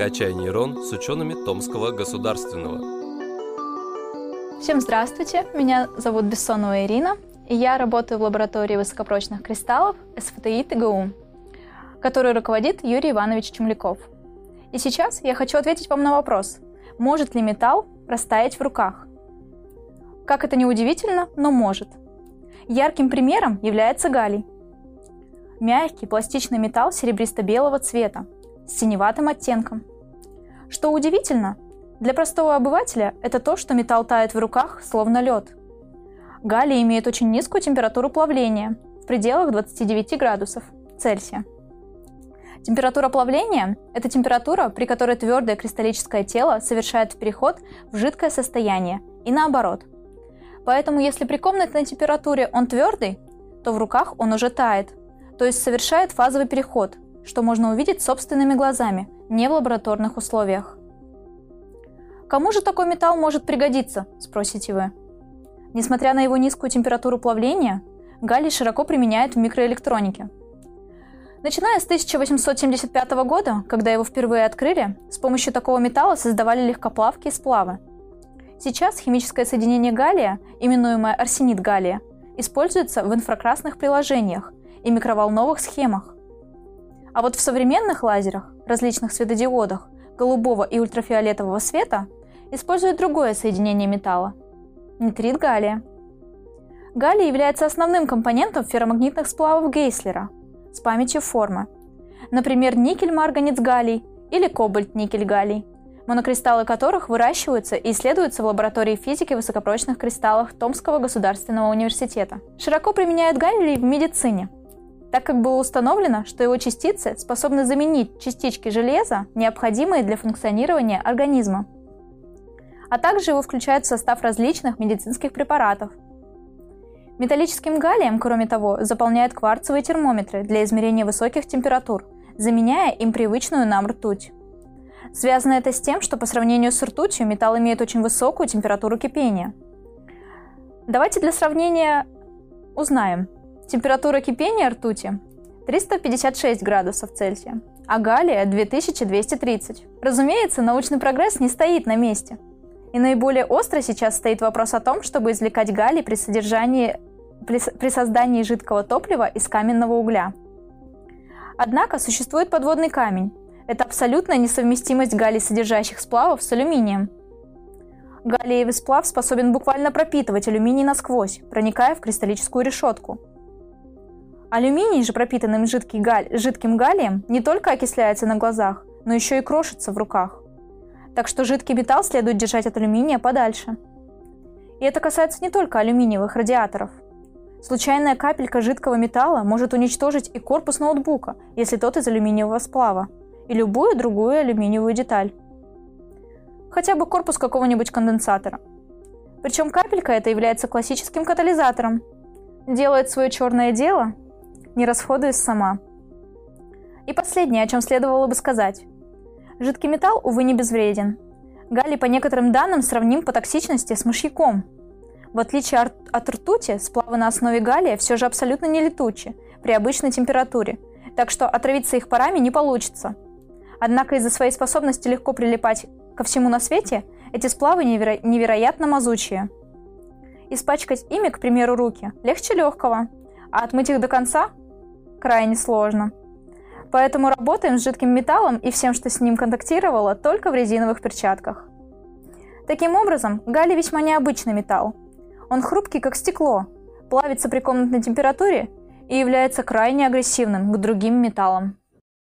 «Качай нейрон» с учеными Томского государственного. Всем здравствуйте, меня зовут Бессонова Ирина, и я работаю в лаборатории высокопрочных кристаллов СФТИ ТГУ, которую руководит Юрий Иванович Чумляков. И сейчас я хочу ответить вам на вопрос, может ли металл растаять в руках? Как это не удивительно, но может. Ярким примером является галлий. Мягкий пластичный металл серебристо-белого цвета с синеватым оттенком. Что удивительно, для простого обывателя это то, что металл тает в руках, словно лед. Галлий имеет очень низкую температуру плавления, в пределах 29 градусов Цельсия. Температура плавления – это температура, при которой твердое кристаллическое тело совершает переход в жидкое состояние, и наоборот. Поэтому если при комнатной температуре он твердый, то в руках он уже тает, то есть совершает фазовый переход, что можно увидеть собственными глазами, не в лабораторных условиях. Кому же такой металл может пригодиться, спросите вы. Несмотря на его низкую температуру плавления, галлий широко применяют в микроэлектронике. Начиная с 1875 года, когда его впервые открыли, с помощью такого металла создавали легкоплавки и сплавы. Сейчас химическое соединение галлия, именуемое арсенид галлия, используется в инфракрасных приложениях и микроволновых схемах. А вот в современных лазерах, различных светодиодах, голубого и ультрафиолетового света используют другое соединение металла – нитрид галлия. Галлий является основным компонентом ферромагнитных сплавов Гейслера с памятью формы. Например, никель-марганец галлий или кобальт-никель-галлий, монокристаллы которых выращиваются и исследуются в лаборатории физики высокопрочных кристаллов Томского государственного университета. Широко применяют галлий в медицине – так как было установлено, что его частицы способны заменить частички железа, необходимые для функционирования организма. А также его включают в состав различных медицинских препаратов. Металлическим галлием, кроме того, заполняют кварцевые термометры для измерения высоких температур, заменяя им привычную нам ртуть. Связано это с тем, что по сравнению с ртутью металл имеет очень высокую температуру кипения. Давайте для сравнения узнаем – Температура кипения ртути 356 градусов Цельсия, а галлия 2230. Разумеется, научный прогресс не стоит на месте. И наиболее остро сейчас стоит вопрос о том, чтобы извлекать галлий при, содержании, при, при создании жидкого топлива из каменного угля. Однако существует подводный камень. Это абсолютная несовместимость галлий содержащих сплавов с алюминием. Галлиевый сплав способен буквально пропитывать алюминий насквозь, проникая в кристаллическую решетку – Алюминий же, пропитанным жидкий галь... жидким галлием, не только окисляется на глазах, но еще и крошится в руках. Так что жидкий металл следует держать от алюминия подальше. И это касается не только алюминиевых радиаторов. Случайная капелька жидкого металла может уничтожить и корпус ноутбука, если тот из алюминиевого сплава, и любую другую алюминиевую деталь. Хотя бы корпус какого-нибудь конденсатора. Причем капелька это является классическим катализатором. Делает свое черное дело не расходуясь сама. И последнее, о чем следовало бы сказать. Жидкий металл, увы, не безвреден. Галлий по некоторым данным сравним по токсичности с мышьяком. В отличие от ртути, сплавы на основе галлия все же абсолютно не летучи при обычной температуре, так что отравиться их парами не получится. Однако из-за своей способности легко прилипать ко всему на свете, эти сплавы неверо- невероятно мазучие. Испачкать ими, к примеру, руки легче легкого, а отмыть их до конца крайне сложно. Поэтому работаем с жидким металлом и всем, что с ним контактировало, только в резиновых перчатках. Таким образом, галлий весьма необычный металл. Он хрупкий, как стекло, плавится при комнатной температуре и является крайне агрессивным к другим металлам.